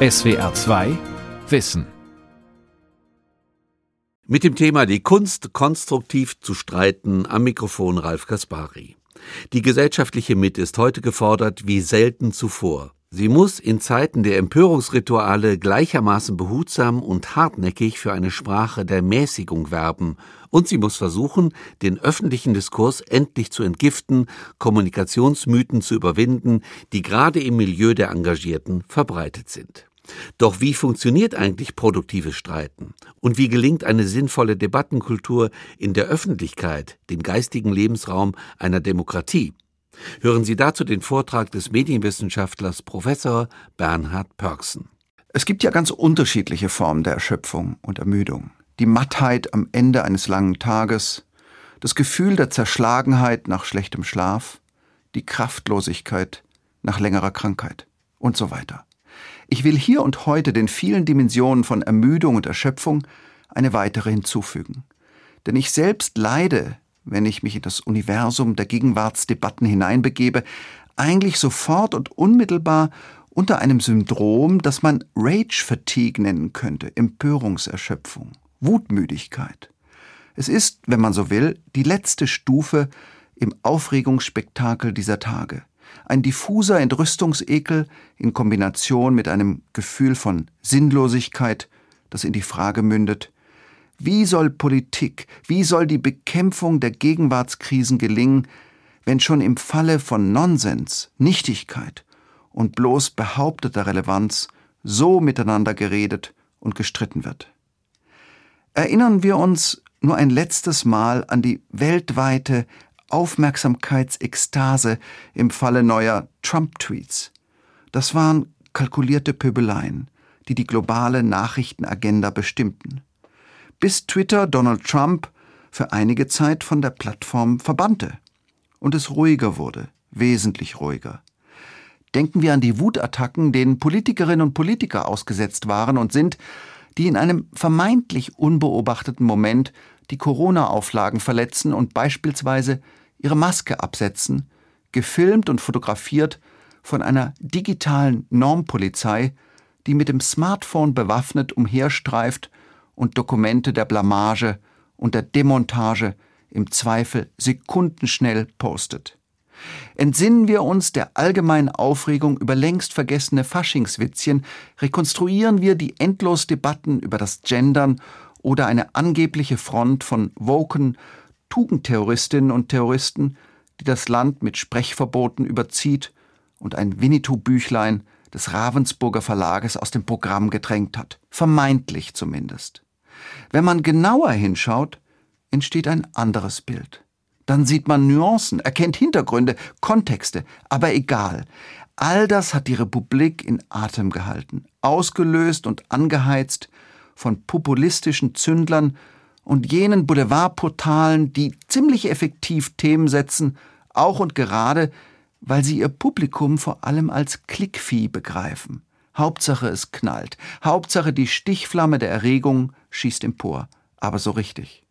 SWR 2 Wissen. Mit dem Thema Die Kunst konstruktiv zu streiten am Mikrofon Ralf Kaspari. Die gesellschaftliche Mitte ist heute gefordert wie selten zuvor. Sie muss in Zeiten der Empörungsrituale gleichermaßen behutsam und hartnäckig für eine Sprache der Mäßigung werben, und sie muss versuchen, den öffentlichen Diskurs endlich zu entgiften, Kommunikationsmythen zu überwinden, die gerade im Milieu der Engagierten verbreitet sind. Doch wie funktioniert eigentlich produktives Streiten? Und wie gelingt eine sinnvolle Debattenkultur in der Öffentlichkeit, dem geistigen Lebensraum einer Demokratie? Hören Sie dazu den Vortrag des Medienwissenschaftlers Professor Bernhard Pörksen. Es gibt ja ganz unterschiedliche Formen der Erschöpfung und Ermüdung. Die Mattheit am Ende eines langen Tages, das Gefühl der Zerschlagenheit nach schlechtem Schlaf, die Kraftlosigkeit nach längerer Krankheit und so weiter. Ich will hier und heute den vielen Dimensionen von Ermüdung und Erschöpfung eine weitere hinzufügen. Denn ich selbst leide wenn ich mich in das Universum der Gegenwartsdebatten hineinbegebe, eigentlich sofort und unmittelbar unter einem Syndrom, das man Rage Fatigue nennen könnte, Empörungserschöpfung, Wutmüdigkeit. Es ist, wenn man so will, die letzte Stufe im Aufregungsspektakel dieser Tage. Ein diffuser Entrüstungsekel in Kombination mit einem Gefühl von Sinnlosigkeit, das in die Frage mündet, wie soll Politik, wie soll die Bekämpfung der Gegenwartskrisen gelingen, wenn schon im Falle von Nonsens, Nichtigkeit und bloß behaupteter Relevanz so miteinander geredet und gestritten wird? Erinnern wir uns nur ein letztes Mal an die weltweite Aufmerksamkeitsekstase im Falle neuer Trump-Tweets. Das waren kalkulierte Pöbeleien, die die globale Nachrichtenagenda bestimmten bis Twitter Donald Trump für einige Zeit von der Plattform verbannte und es ruhiger wurde, wesentlich ruhiger. Denken wir an die Wutattacken, denen Politikerinnen und Politiker ausgesetzt waren und sind, die in einem vermeintlich unbeobachteten Moment die Corona-Auflagen verletzen und beispielsweise ihre Maske absetzen, gefilmt und fotografiert von einer digitalen Normpolizei, die mit dem Smartphone bewaffnet umherstreift und Dokumente der Blamage und der Demontage im Zweifel sekundenschnell postet. Entsinnen wir uns der allgemeinen Aufregung über längst vergessene Faschingswitzchen, rekonstruieren wir die Endlosdebatten über das Gendern oder eine angebliche Front von woken Tugendterroristinnen und Terroristen, die das Land mit Sprechverboten überzieht und ein Winnetou-Büchlein des Ravensburger Verlages aus dem Programm gedrängt hat, vermeintlich zumindest. Wenn man genauer hinschaut, entsteht ein anderes Bild. Dann sieht man Nuancen, erkennt Hintergründe, Kontexte, aber egal. All das hat die Republik in Atem gehalten, ausgelöst und angeheizt von populistischen Zündlern und jenen Boulevardportalen, die ziemlich effektiv Themen setzen, auch und gerade, weil sie ihr Publikum vor allem als Klickvieh begreifen. Hauptsache es knallt. Hauptsache die Stichflamme der Erregung schießt empor. Aber so richtig.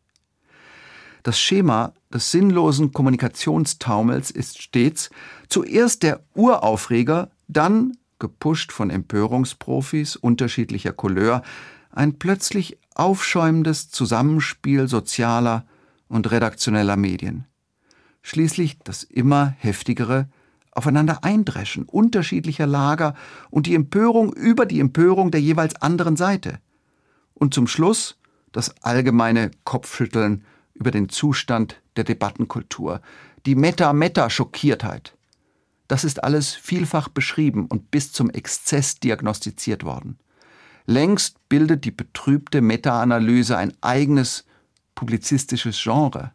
Das Schema des sinnlosen Kommunikationstaumels ist stets zuerst der Uraufreger, dann, gepusht von Empörungsprofis unterschiedlicher Couleur, ein plötzlich aufschäumendes Zusammenspiel sozialer und redaktioneller Medien. Schließlich das immer heftigere aufeinander eindreschen, unterschiedlicher Lager und die Empörung über die Empörung der jeweils anderen Seite. Und zum Schluss das allgemeine Kopfschütteln über den Zustand der Debattenkultur, die Meta-Meta-Schockiertheit. Das ist alles vielfach beschrieben und bis zum Exzess diagnostiziert worden. Längst bildet die betrübte Meta-Analyse ein eigenes publizistisches Genre.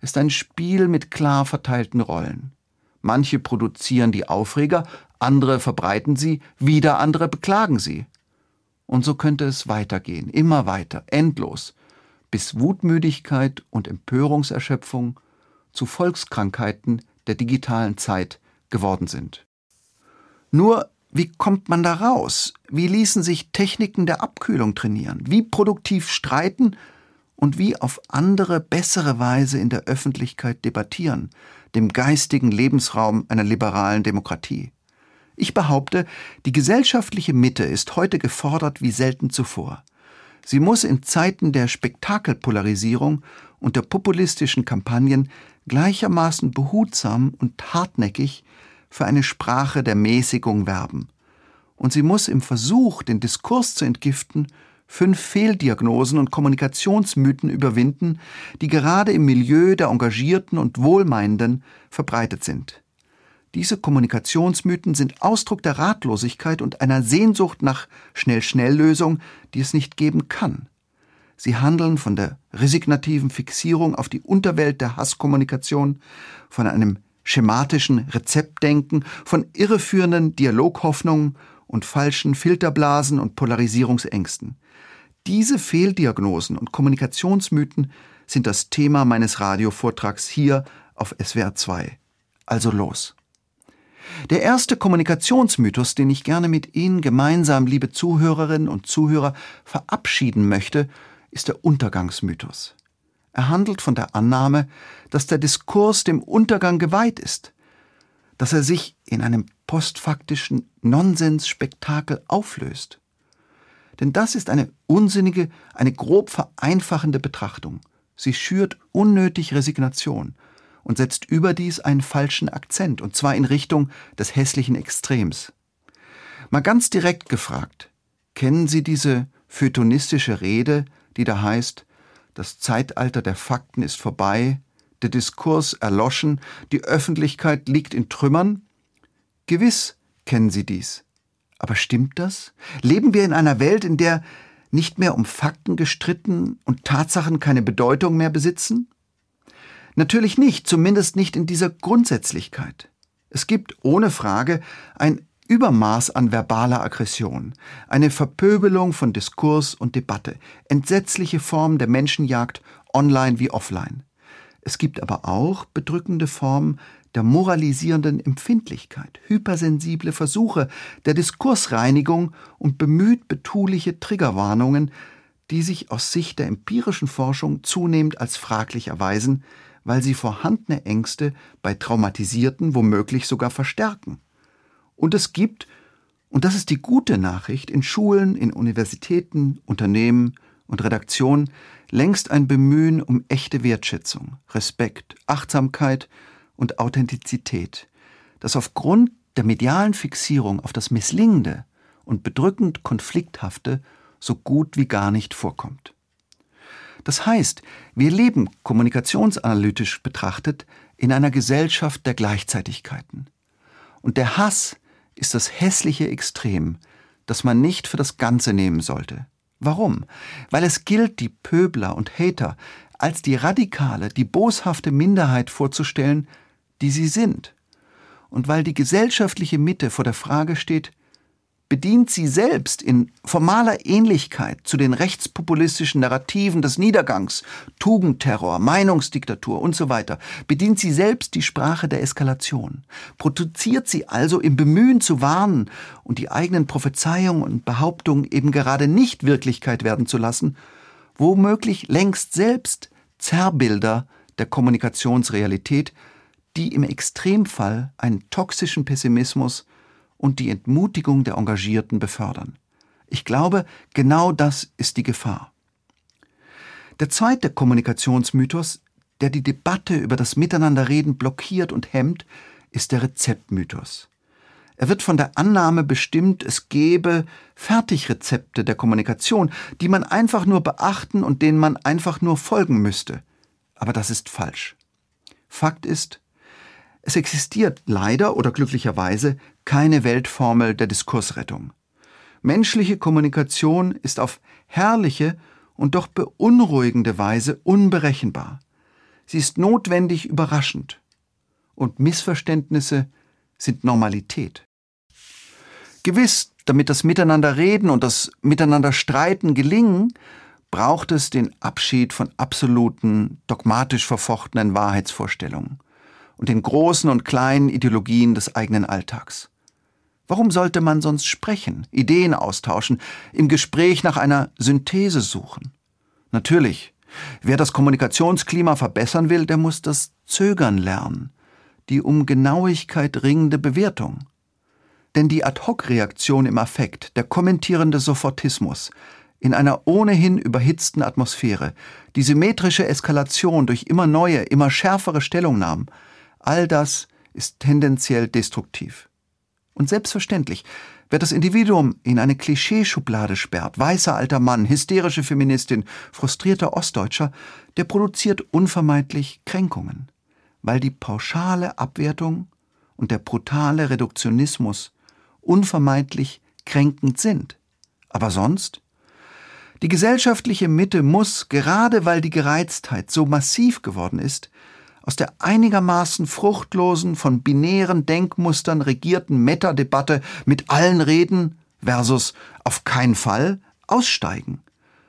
Ist ein Spiel mit klar verteilten Rollen. Manche produzieren die Aufreger, andere verbreiten sie, wieder andere beklagen sie. Und so könnte es weitergehen, immer weiter, endlos, bis Wutmüdigkeit und Empörungserschöpfung zu Volkskrankheiten der digitalen Zeit geworden sind. Nur wie kommt man da raus? Wie ließen sich Techniken der Abkühlung trainieren? Wie produktiv streiten und wie auf andere, bessere Weise in der Öffentlichkeit debattieren, dem geistigen Lebensraum einer liberalen Demokratie. Ich behaupte, die gesellschaftliche Mitte ist heute gefordert wie selten zuvor. Sie muss in Zeiten der Spektakelpolarisierung und der populistischen Kampagnen gleichermaßen behutsam und hartnäckig für eine Sprache der Mäßigung werben. Und sie muss im Versuch, den Diskurs zu entgiften, fünf Fehldiagnosen und Kommunikationsmythen überwinden, die gerade im Milieu der Engagierten und Wohlmeinenden verbreitet sind. Diese Kommunikationsmythen sind Ausdruck der Ratlosigkeit und einer Sehnsucht nach Schnell-Schnell-Lösung, die es nicht geben kann. Sie handeln von der resignativen Fixierung auf die Unterwelt der Hasskommunikation, von einem schematischen Rezeptdenken, von irreführenden Dialoghoffnungen und falschen Filterblasen und Polarisierungsängsten. Diese Fehldiagnosen und Kommunikationsmythen sind das Thema meines Radiovortrags hier auf SWR 2. Also los. Der erste Kommunikationsmythos, den ich gerne mit Ihnen gemeinsam, liebe Zuhörerinnen und Zuhörer, verabschieden möchte, ist der Untergangsmythos. Er handelt von der Annahme, dass der Diskurs dem Untergang geweiht ist, dass er sich in einem postfaktischen Nonsensspektakel auflöst. Denn das ist eine unsinnige, eine grob vereinfachende Betrachtung. Sie schürt unnötig Resignation und setzt überdies einen falschen Akzent, und zwar in Richtung des hässlichen Extrems. Mal ganz direkt gefragt, kennen Sie diese photonistische Rede, die da heißt, das Zeitalter der Fakten ist vorbei, der Diskurs erloschen, die Öffentlichkeit liegt in Trümmern? Gewiss kennen Sie dies. Aber stimmt das? Leben wir in einer Welt, in der nicht mehr um Fakten gestritten und Tatsachen keine Bedeutung mehr besitzen? Natürlich nicht, zumindest nicht in dieser Grundsätzlichkeit. Es gibt ohne Frage ein Übermaß an verbaler Aggression, eine Verpöbelung von Diskurs und Debatte, entsetzliche Formen der Menschenjagd online wie offline. Es gibt aber auch bedrückende Formen der moralisierenden Empfindlichkeit, hypersensible Versuche der Diskursreinigung und bemüht betuliche Triggerwarnungen, die sich aus Sicht der empirischen Forschung zunehmend als fraglich erweisen, weil sie vorhandene Ängste bei Traumatisierten womöglich sogar verstärken. Und es gibt, und das ist die gute Nachricht, in Schulen, in Universitäten, Unternehmen und Redaktionen längst ein Bemühen um echte Wertschätzung, Respekt, Achtsamkeit und Authentizität, das aufgrund der medialen Fixierung auf das Misslingende und bedrückend Konflikthafte so gut wie gar nicht vorkommt. Das heißt, wir leben kommunikationsanalytisch betrachtet in einer Gesellschaft der Gleichzeitigkeiten. Und der Hass ist das hässliche Extrem, das man nicht für das Ganze nehmen sollte. Warum? Weil es gilt, die Pöbler und Hater als die radikale, die boshafte Minderheit vorzustellen, die sie sind. Und weil die gesellschaftliche Mitte vor der Frage steht, bedient sie selbst in formaler Ähnlichkeit zu den rechtspopulistischen Narrativen des Niedergangs, Tugendterror, Meinungsdiktatur und so weiter, bedient sie selbst die Sprache der Eskalation, produziert sie also im Bemühen zu warnen und die eigenen Prophezeiungen und Behauptungen eben gerade nicht Wirklichkeit werden zu lassen, womöglich längst selbst Zerrbilder der Kommunikationsrealität, die im Extremfall einen toxischen Pessimismus und die Entmutigung der Engagierten befördern. Ich glaube, genau das ist die Gefahr. Der zweite Kommunikationsmythos, der die Debatte über das Miteinanderreden blockiert und hemmt, ist der Rezeptmythos. Er wird von der Annahme bestimmt, es gebe Fertigrezepte der Kommunikation, die man einfach nur beachten und denen man einfach nur folgen müsste. Aber das ist falsch. Fakt ist, es existiert leider oder glücklicherweise keine Weltformel der Diskursrettung. Menschliche Kommunikation ist auf herrliche und doch beunruhigende Weise unberechenbar. Sie ist notwendig überraschend. Und Missverständnisse sind Normalität. Gewiss, damit das Miteinanderreden und das Miteinanderstreiten gelingen, braucht es den Abschied von absoluten, dogmatisch verfochtenen Wahrheitsvorstellungen und den großen und kleinen Ideologien des eigenen Alltags. Warum sollte man sonst sprechen, Ideen austauschen, im Gespräch nach einer Synthese suchen? Natürlich, wer das Kommunikationsklima verbessern will, der muss das Zögern lernen, die um Genauigkeit ringende Bewertung. Denn die Ad-hoc-Reaktion im Affekt, der kommentierende Sofortismus, in einer ohnehin überhitzten Atmosphäre, die symmetrische Eskalation durch immer neue, immer schärfere Stellungnahmen, all das ist tendenziell destruktiv. Und selbstverständlich, wer das Individuum in eine Klischeeschublade sperrt, weißer alter Mann, hysterische Feministin, frustrierter Ostdeutscher, der produziert unvermeidlich Kränkungen, weil die pauschale Abwertung und der brutale Reduktionismus unvermeidlich kränkend sind. Aber sonst? Die gesellschaftliche Mitte muss, gerade weil die Gereiztheit so massiv geworden ist, aus der einigermaßen fruchtlosen, von binären Denkmustern regierten Metadebatte mit allen Reden versus auf keinen Fall aussteigen,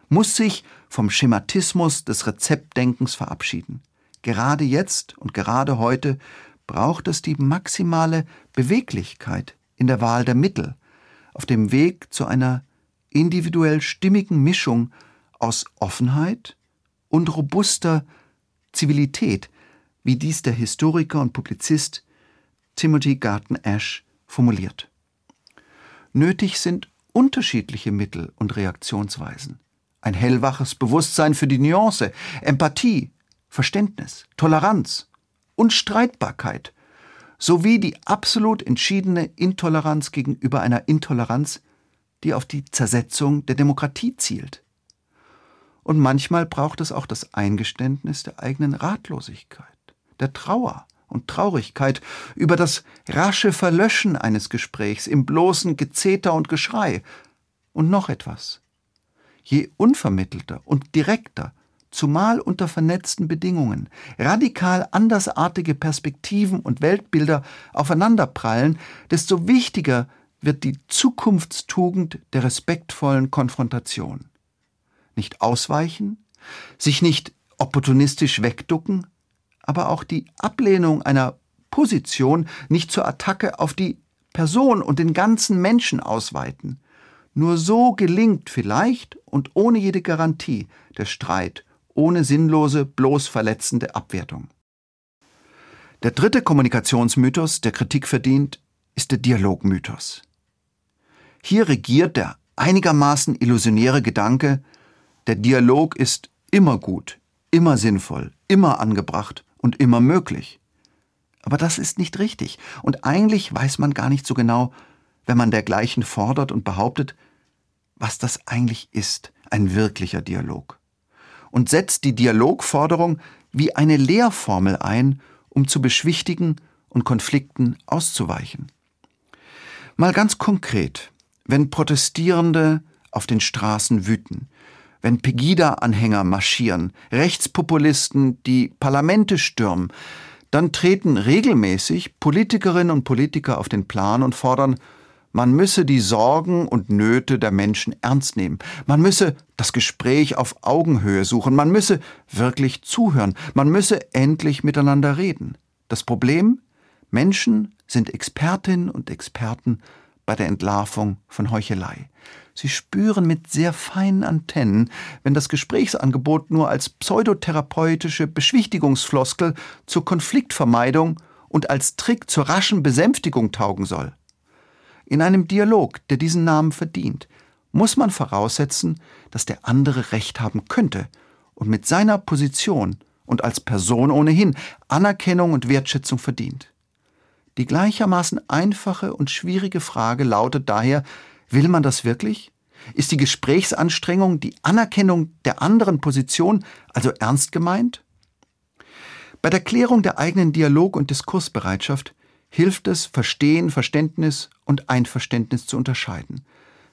muss sich vom Schematismus des Rezeptdenkens verabschieden. Gerade jetzt und gerade heute braucht es die maximale Beweglichkeit in der Wahl der Mittel, auf dem Weg zu einer individuell stimmigen Mischung aus Offenheit und robuster Zivilität, wie dies der Historiker und Publizist Timothy Garton Ash formuliert. Nötig sind unterschiedliche Mittel und Reaktionsweisen. Ein hellwaches Bewusstsein für die Nuance, Empathie, Verständnis, Toleranz und Streitbarkeit sowie die absolut entschiedene Intoleranz gegenüber einer Intoleranz, die auf die Zersetzung der Demokratie zielt. Und manchmal braucht es auch das Eingeständnis der eigenen Ratlosigkeit, der Trauer und Traurigkeit über das rasche Verlöschen eines Gesprächs im bloßen Gezeter und Geschrei. Und noch etwas. Je unvermittelter und direkter zumal unter vernetzten Bedingungen, radikal andersartige Perspektiven und Weltbilder aufeinanderprallen, desto wichtiger wird die Zukunftstugend der respektvollen Konfrontation. Nicht ausweichen, sich nicht opportunistisch wegducken, aber auch die Ablehnung einer Position nicht zur Attacke auf die Person und den ganzen Menschen ausweiten. Nur so gelingt vielleicht und ohne jede Garantie der Streit ohne sinnlose, bloß verletzende Abwertung. Der dritte Kommunikationsmythos, der Kritik verdient, ist der Dialogmythos. Hier regiert der einigermaßen illusionäre Gedanke, der Dialog ist immer gut, immer sinnvoll, immer angebracht und immer möglich. Aber das ist nicht richtig, und eigentlich weiß man gar nicht so genau, wenn man dergleichen fordert und behauptet, was das eigentlich ist, ein wirklicher Dialog und setzt die Dialogforderung wie eine Lehrformel ein, um zu beschwichtigen und Konflikten auszuweichen. Mal ganz konkret, wenn Protestierende auf den Straßen wüten, wenn Pegida-Anhänger marschieren, Rechtspopulisten die Parlamente stürmen, dann treten regelmäßig Politikerinnen und Politiker auf den Plan und fordern man müsse die Sorgen und Nöte der Menschen ernst nehmen. Man müsse das Gespräch auf Augenhöhe suchen. Man müsse wirklich zuhören. Man müsse endlich miteinander reden. Das Problem? Menschen sind Expertinnen und Experten bei der Entlarvung von Heuchelei. Sie spüren mit sehr feinen Antennen, wenn das Gesprächsangebot nur als pseudotherapeutische Beschwichtigungsfloskel zur Konfliktvermeidung und als Trick zur raschen Besänftigung taugen soll. In einem Dialog, der diesen Namen verdient, muss man voraussetzen, dass der andere Recht haben könnte und mit seiner Position und als Person ohnehin Anerkennung und Wertschätzung verdient. Die gleichermaßen einfache und schwierige Frage lautet daher, will man das wirklich? Ist die Gesprächsanstrengung, die Anerkennung der anderen Position also ernst gemeint? Bei der Klärung der eigenen Dialog- und Diskursbereitschaft hilft es, Verstehen, Verständnis und Einverständnis zu unterscheiden,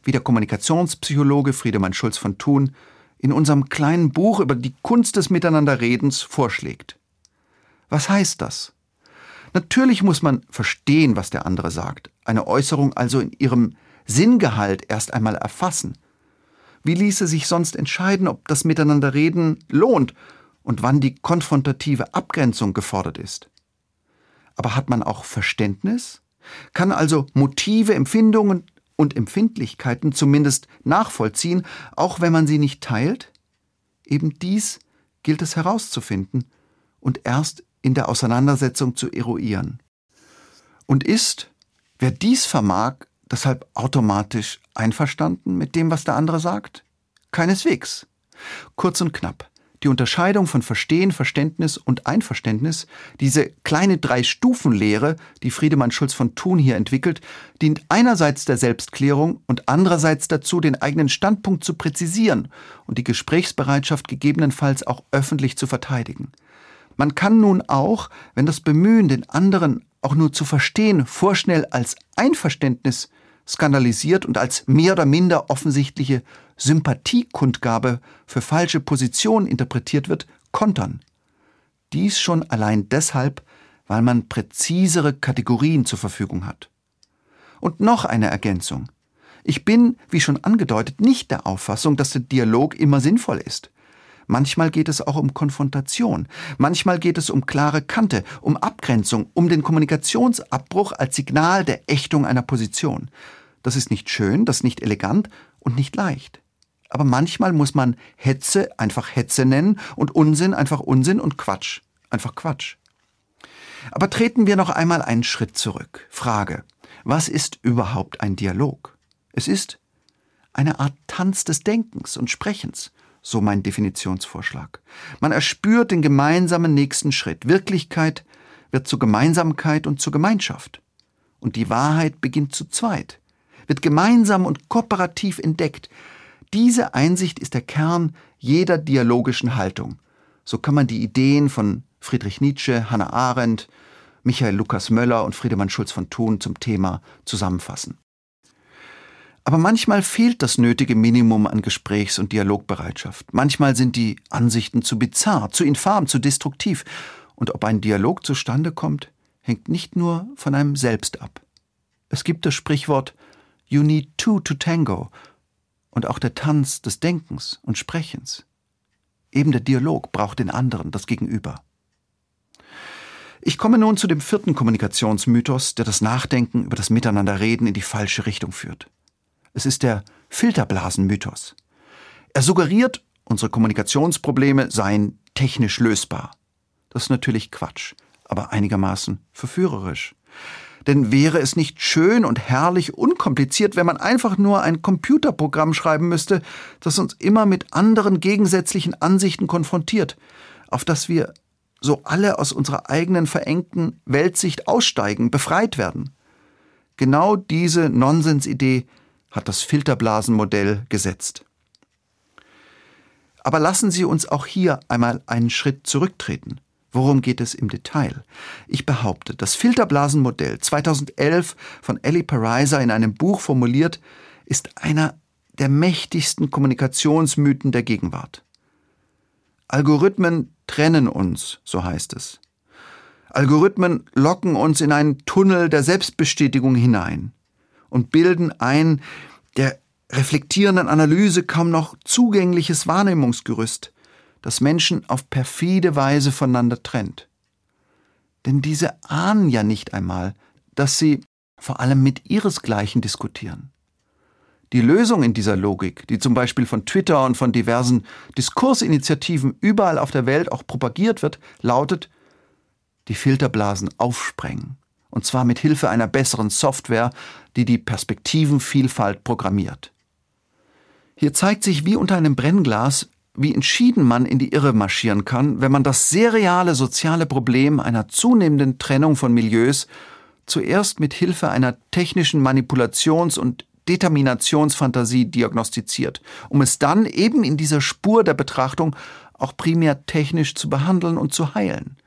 wie der Kommunikationspsychologe Friedemann Schulz von Thun in unserem kleinen Buch über die Kunst des Miteinanderredens vorschlägt. Was heißt das? Natürlich muss man verstehen, was der andere sagt, eine Äußerung also in ihrem Sinngehalt erst einmal erfassen. Wie ließe sich sonst entscheiden, ob das Miteinanderreden lohnt und wann die konfrontative Abgrenzung gefordert ist? Aber hat man auch Verständnis? Kann also Motive, Empfindungen und Empfindlichkeiten zumindest nachvollziehen, auch wenn man sie nicht teilt? Eben dies gilt es herauszufinden und erst in der Auseinandersetzung zu eruieren. Und ist, Wer dies vermag, deshalb automatisch einverstanden mit dem, was der andere sagt? Keineswegs. Kurz und knapp. Die Unterscheidung von Verstehen, Verständnis und Einverständnis, diese kleine Drei-Stufen-Lehre, die Friedemann Schulz von Thun hier entwickelt, dient einerseits der Selbstklärung und andererseits dazu, den eigenen Standpunkt zu präzisieren und die Gesprächsbereitschaft gegebenenfalls auch öffentlich zu verteidigen. Man kann nun auch, wenn das Bemühen, den anderen auch nur zu verstehen, vorschnell als Einverständnis skandalisiert und als mehr oder minder offensichtliche Sympathiekundgabe für falsche Positionen interpretiert wird, kontern. Dies schon allein deshalb, weil man präzisere Kategorien zur Verfügung hat. Und noch eine Ergänzung. Ich bin, wie schon angedeutet, nicht der Auffassung, dass der Dialog immer sinnvoll ist. Manchmal geht es auch um Konfrontation. Manchmal geht es um klare Kante, um Abgrenzung, um den Kommunikationsabbruch als Signal der Ächtung einer Position. Das ist nicht schön, das ist nicht elegant und nicht leicht. Aber manchmal muss man Hetze einfach Hetze nennen und Unsinn einfach Unsinn und Quatsch einfach Quatsch. Aber treten wir noch einmal einen Schritt zurück. Frage. Was ist überhaupt ein Dialog? Es ist eine Art Tanz des Denkens und Sprechens so mein Definitionsvorschlag. Man erspürt den gemeinsamen nächsten Schritt. Wirklichkeit wird zur Gemeinsamkeit und zur Gemeinschaft. Und die Wahrheit beginnt zu zweit, wird gemeinsam und kooperativ entdeckt. Diese Einsicht ist der Kern jeder dialogischen Haltung. So kann man die Ideen von Friedrich Nietzsche, Hannah Arendt, Michael Lukas Möller und Friedemann Schulz von Thun zum Thema zusammenfassen. Aber manchmal fehlt das nötige Minimum an Gesprächs- und Dialogbereitschaft. Manchmal sind die Ansichten zu bizarr, zu infam, zu destruktiv. Und ob ein Dialog zustande kommt, hängt nicht nur von einem selbst ab. Es gibt das Sprichwort You need two to tango und auch der Tanz des Denkens und Sprechens. Eben der Dialog braucht den anderen, das Gegenüber. Ich komme nun zu dem vierten Kommunikationsmythos, der das Nachdenken über das Miteinanderreden in die falsche Richtung führt. Es ist der Filterblasenmythos. Er suggeriert, unsere Kommunikationsprobleme seien technisch lösbar. Das ist natürlich Quatsch, aber einigermaßen verführerisch. Denn wäre es nicht schön und herrlich unkompliziert, wenn man einfach nur ein Computerprogramm schreiben müsste, das uns immer mit anderen gegensätzlichen Ansichten konfrontiert, auf das wir so alle aus unserer eigenen verengten Weltsicht aussteigen, befreit werden. Genau diese Nonsensidee hat das Filterblasenmodell gesetzt. Aber lassen Sie uns auch hier einmal einen Schritt zurücktreten. Worum geht es im Detail? Ich behaupte, das Filterblasenmodell 2011 von Ellie Pariser in einem Buch formuliert, ist einer der mächtigsten Kommunikationsmythen der Gegenwart. Algorithmen trennen uns, so heißt es. Algorithmen locken uns in einen Tunnel der Selbstbestätigung hinein und bilden ein der reflektierenden Analyse kaum noch zugängliches Wahrnehmungsgerüst, das Menschen auf perfide Weise voneinander trennt. Denn diese ahnen ja nicht einmal, dass sie vor allem mit ihresgleichen diskutieren. Die Lösung in dieser Logik, die zum Beispiel von Twitter und von diversen Diskursinitiativen überall auf der Welt auch propagiert wird, lautet, die Filterblasen aufsprengen und zwar mit Hilfe einer besseren Software, die die Perspektivenvielfalt programmiert. Hier zeigt sich wie unter einem Brennglas, wie entschieden man in die Irre marschieren kann, wenn man das sehr reale soziale Problem einer zunehmenden Trennung von Milieus zuerst mit Hilfe einer technischen Manipulations- und Determinationsfantasie diagnostiziert, um es dann eben in dieser Spur der Betrachtung auch primär technisch zu behandeln und zu heilen.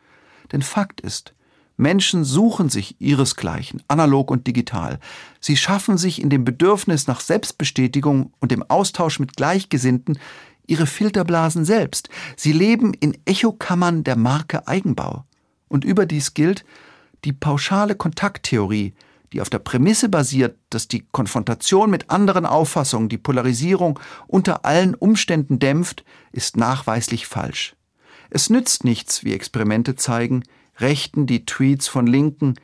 Denn Fakt ist, Menschen suchen sich ihresgleichen, analog und digital. Sie schaffen sich in dem Bedürfnis nach Selbstbestätigung und dem Austausch mit Gleichgesinnten ihre Filterblasen selbst. Sie leben in Echokammern der Marke Eigenbau. Und überdies gilt, die pauschale Kontakttheorie, die auf der Prämisse basiert, dass die Konfrontation mit anderen Auffassungen die Polarisierung unter allen Umständen dämpft, ist nachweislich falsch. Es nützt nichts, wie Experimente zeigen, Rechten die Tweets von Linken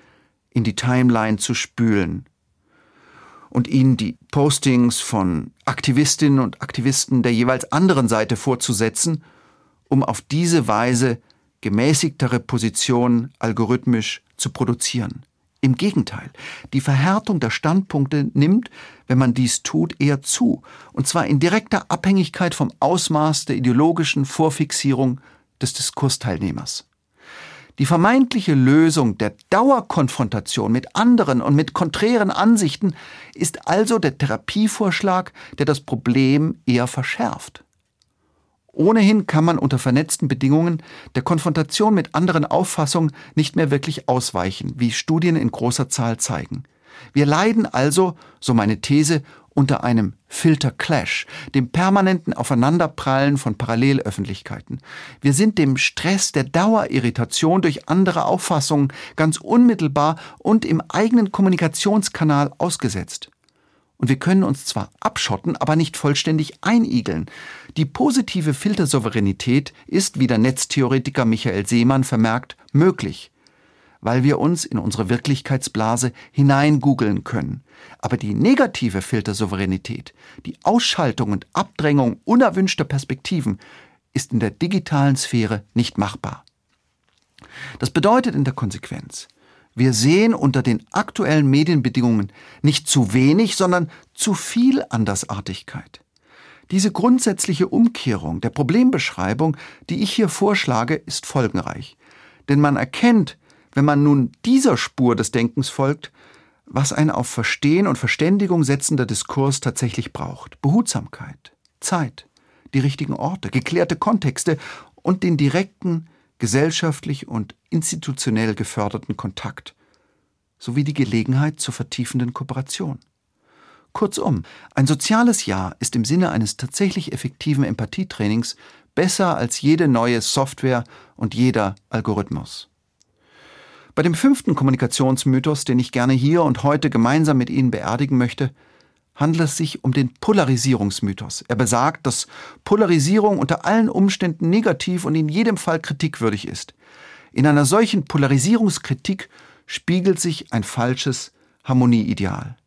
in die Timeline zu spülen und ihnen die Postings von Aktivistinnen und Aktivisten der jeweils anderen Seite vorzusetzen, um auf diese Weise gemäßigtere Positionen algorithmisch zu produzieren. Im Gegenteil, die Verhärtung der Standpunkte nimmt, wenn man dies tut, eher zu, und zwar in direkter Abhängigkeit vom Ausmaß der ideologischen Vorfixierung des Diskursteilnehmers. Die vermeintliche Lösung der Dauerkonfrontation mit anderen und mit konträren Ansichten ist also der Therapievorschlag, der das Problem eher verschärft. Ohnehin kann man unter vernetzten Bedingungen der Konfrontation mit anderen Auffassungen nicht mehr wirklich ausweichen, wie Studien in großer Zahl zeigen. Wir leiden also, so meine These, unter einem Filter-Clash, dem permanenten Aufeinanderprallen von Parallelöffentlichkeiten. Wir sind dem Stress der Dauerirritation durch andere Auffassungen ganz unmittelbar und im eigenen Kommunikationskanal ausgesetzt. Und wir können uns zwar abschotten, aber nicht vollständig einigeln. Die positive Filtersouveränität ist, wie der Netztheoretiker Michael Seemann vermerkt, möglich, weil wir uns in unsere Wirklichkeitsblase hineingoogeln können. Aber die negative Filtersouveränität, die Ausschaltung und Abdrängung unerwünschter Perspektiven, ist in der digitalen Sphäre nicht machbar. Das bedeutet in der Konsequenz, wir sehen unter den aktuellen Medienbedingungen nicht zu wenig, sondern zu viel Andersartigkeit. Diese grundsätzliche Umkehrung der Problembeschreibung, die ich hier vorschlage, ist folgenreich. Denn man erkennt, wenn man nun dieser Spur des Denkens folgt, was ein auf Verstehen und Verständigung setzender Diskurs tatsächlich braucht. Behutsamkeit, Zeit, die richtigen Orte, geklärte Kontexte und den direkten, gesellschaftlich und institutionell geförderten Kontakt sowie die Gelegenheit zur vertiefenden Kooperation. Kurzum, ein soziales Jahr ist im Sinne eines tatsächlich effektiven Empathietrainings besser als jede neue Software und jeder Algorithmus. Bei dem fünften Kommunikationsmythos, den ich gerne hier und heute gemeinsam mit Ihnen beerdigen möchte, handelt es sich um den Polarisierungsmythos. Er besagt, dass Polarisierung unter allen Umständen negativ und in jedem Fall kritikwürdig ist. In einer solchen Polarisierungskritik spiegelt sich ein falsches Harmonieideal.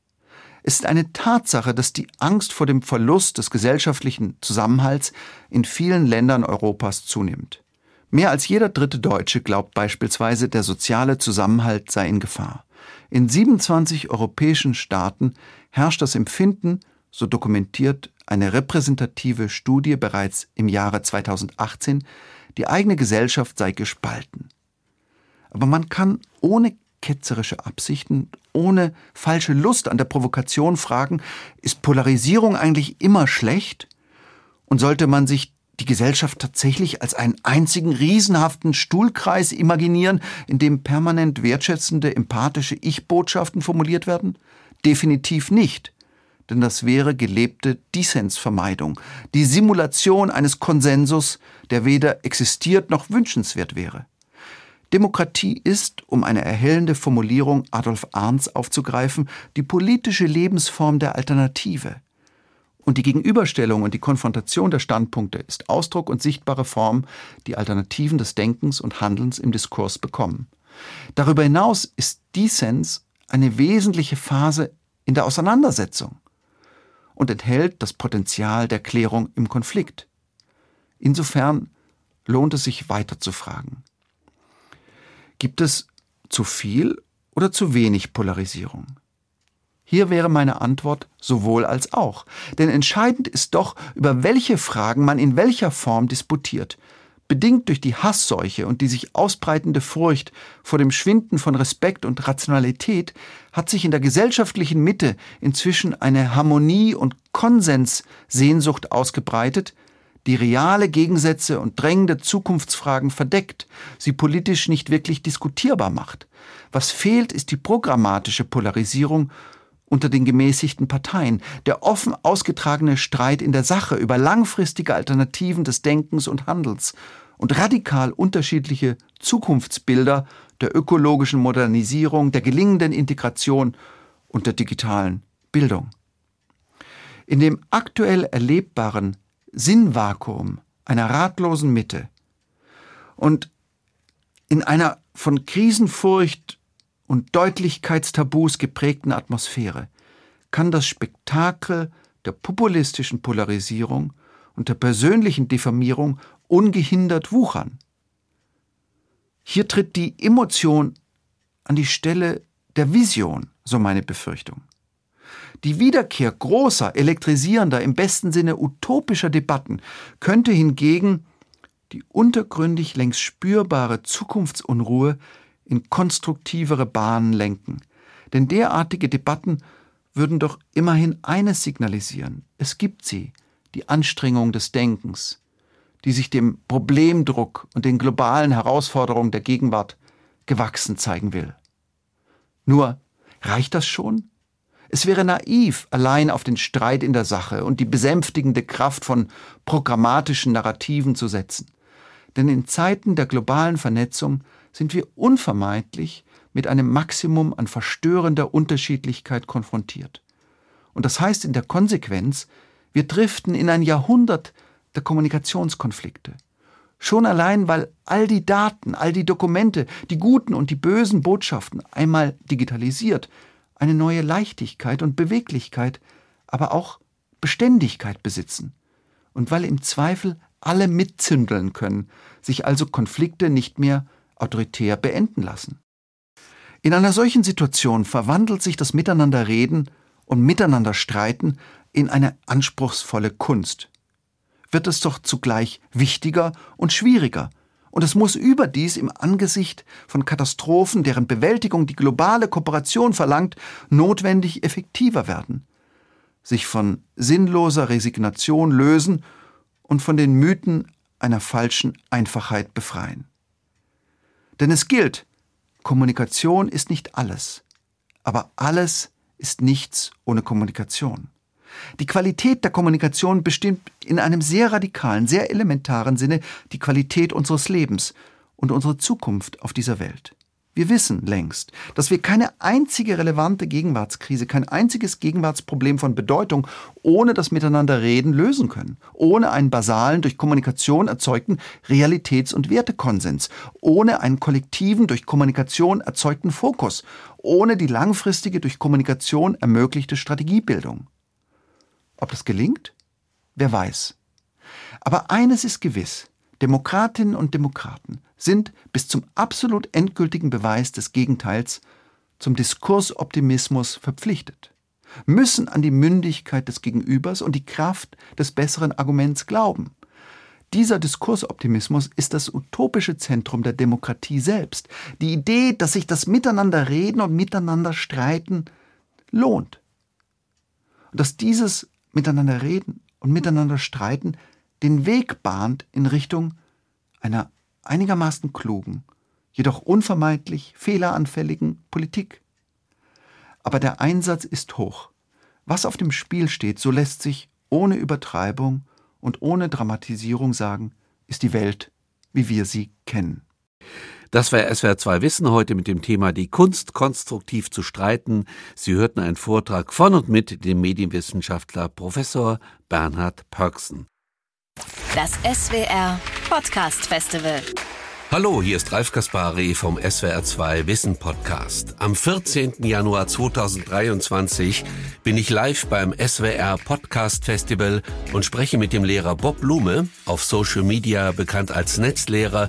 Es ist eine Tatsache, dass die Angst vor dem Verlust des gesellschaftlichen Zusammenhalts in vielen Ländern Europas zunimmt. Mehr als jeder dritte Deutsche glaubt beispielsweise, der soziale Zusammenhalt sei in Gefahr. In 27 europäischen Staaten herrscht das Empfinden, so dokumentiert eine repräsentative Studie bereits im Jahre 2018, die eigene Gesellschaft sei gespalten. Aber man kann ohne ketzerische Absichten, ohne falsche Lust an der Provokation fragen, ist Polarisierung eigentlich immer schlecht? Und sollte man sich die Gesellschaft tatsächlich als einen einzigen riesenhaften Stuhlkreis imaginieren, in dem permanent wertschätzende, empathische Ich-Botschaften formuliert werden? Definitiv nicht. Denn das wäre gelebte Dissensvermeidung, die Simulation eines Konsensus, der weder existiert noch wünschenswert wäre. Demokratie ist, um eine erhellende Formulierung Adolf Arndts aufzugreifen, die politische Lebensform der Alternative. Und die Gegenüberstellung und die Konfrontation der Standpunkte ist Ausdruck und sichtbare Form, die Alternativen des Denkens und Handelns im Diskurs bekommen. Darüber hinaus ist Dissens eine wesentliche Phase in der Auseinandersetzung und enthält das Potenzial der Klärung im Konflikt. Insofern lohnt es sich weiter zu fragen. Gibt es zu viel oder zu wenig Polarisierung? Hier wäre meine Antwort sowohl als auch. Denn entscheidend ist doch, über welche Fragen man in welcher Form disputiert. Bedingt durch die Hassseuche und die sich ausbreitende Furcht vor dem Schwinden von Respekt und Rationalität hat sich in der gesellschaftlichen Mitte inzwischen eine Harmonie- und Konsenssehnsucht ausgebreitet, die reale Gegensätze und drängende Zukunftsfragen verdeckt, sie politisch nicht wirklich diskutierbar macht. Was fehlt, ist die programmatische Polarisierung unter den gemäßigten Parteien, der offen ausgetragene Streit in der Sache über langfristige Alternativen des Denkens und Handels und radikal unterschiedliche Zukunftsbilder der ökologischen Modernisierung, der gelingenden Integration und der digitalen Bildung. In dem aktuell erlebbaren Sinnvakuum einer ratlosen Mitte und in einer von Krisenfurcht und Deutlichkeitstabus geprägten Atmosphäre kann das Spektakel der populistischen Polarisierung und der persönlichen Diffamierung ungehindert wuchern. Hier tritt die Emotion an die Stelle der Vision, so meine Befürchtung. Die Wiederkehr großer, elektrisierender, im besten Sinne utopischer Debatten könnte hingegen die untergründig längst spürbare Zukunftsunruhe in konstruktivere Bahnen lenken. Denn derartige Debatten würden doch immerhin eines signalisieren. Es gibt sie, die Anstrengung des Denkens, die sich dem Problemdruck und den globalen Herausforderungen der Gegenwart gewachsen zeigen will. Nur, reicht das schon? Es wäre naiv, allein auf den Streit in der Sache und die besänftigende Kraft von programmatischen Narrativen zu setzen. Denn in Zeiten der globalen Vernetzung sind wir unvermeidlich mit einem Maximum an verstörender Unterschiedlichkeit konfrontiert. Und das heißt in der Konsequenz, wir driften in ein Jahrhundert der Kommunikationskonflikte. Schon allein, weil all die Daten, all die Dokumente, die guten und die bösen Botschaften einmal digitalisiert, eine neue Leichtigkeit und Beweglichkeit, aber auch Beständigkeit besitzen. Und weil im Zweifel alle mitzündeln können, sich also Konflikte nicht mehr autoritär beenden lassen. In einer solchen Situation verwandelt sich das Miteinanderreden und Miteinanderstreiten in eine anspruchsvolle Kunst. Wird es doch zugleich wichtiger und schwieriger, und es muss überdies im Angesicht von Katastrophen, deren Bewältigung die globale Kooperation verlangt, notwendig effektiver werden, sich von sinnloser Resignation lösen und von den Mythen einer falschen Einfachheit befreien. Denn es gilt, Kommunikation ist nicht alles, aber alles ist nichts ohne Kommunikation. Die Qualität der Kommunikation bestimmt in einem sehr radikalen, sehr elementaren Sinne die Qualität unseres Lebens und unsere Zukunft auf dieser Welt. Wir wissen längst, dass wir keine einzige relevante Gegenwartskrise, kein einziges Gegenwartsproblem von Bedeutung ohne das Miteinanderreden lösen können, ohne einen basalen, durch Kommunikation erzeugten Realitäts- und Wertekonsens, ohne einen kollektiven, durch Kommunikation erzeugten Fokus, ohne die langfristige, durch Kommunikation ermöglichte Strategiebildung. Ob das gelingt? Wer weiß. Aber eines ist gewiss, Demokratinnen und Demokraten sind bis zum absolut endgültigen Beweis des Gegenteils zum Diskursoptimismus verpflichtet, müssen an die Mündigkeit des Gegenübers und die Kraft des besseren Arguments glauben. Dieser Diskursoptimismus ist das utopische Zentrum der Demokratie selbst, die Idee, dass sich das Miteinanderreden und Miteinanderstreiten lohnt. Und dass dieses Miteinanderreden und Miteinanderstreiten den Weg bahnt in Richtung einer einigermaßen klugen, jedoch unvermeidlich fehleranfälligen Politik. Aber der Einsatz ist hoch. Was auf dem Spiel steht, so lässt sich ohne Übertreibung und ohne Dramatisierung sagen, ist die Welt, wie wir sie kennen. Das war SWR 2 Wissen heute mit dem Thema Die Kunst konstruktiv zu streiten. Sie hörten einen Vortrag von und mit dem Medienwissenschaftler Professor Bernhard Pörksen. Das SWR Podcast Festival. Hallo, hier ist Ralf Kaspari vom SWR2 Wissen Podcast. Am 14. Januar 2023 bin ich live beim SWR Podcast Festival und spreche mit dem Lehrer Bob Blume, auf Social Media bekannt als Netzlehrer,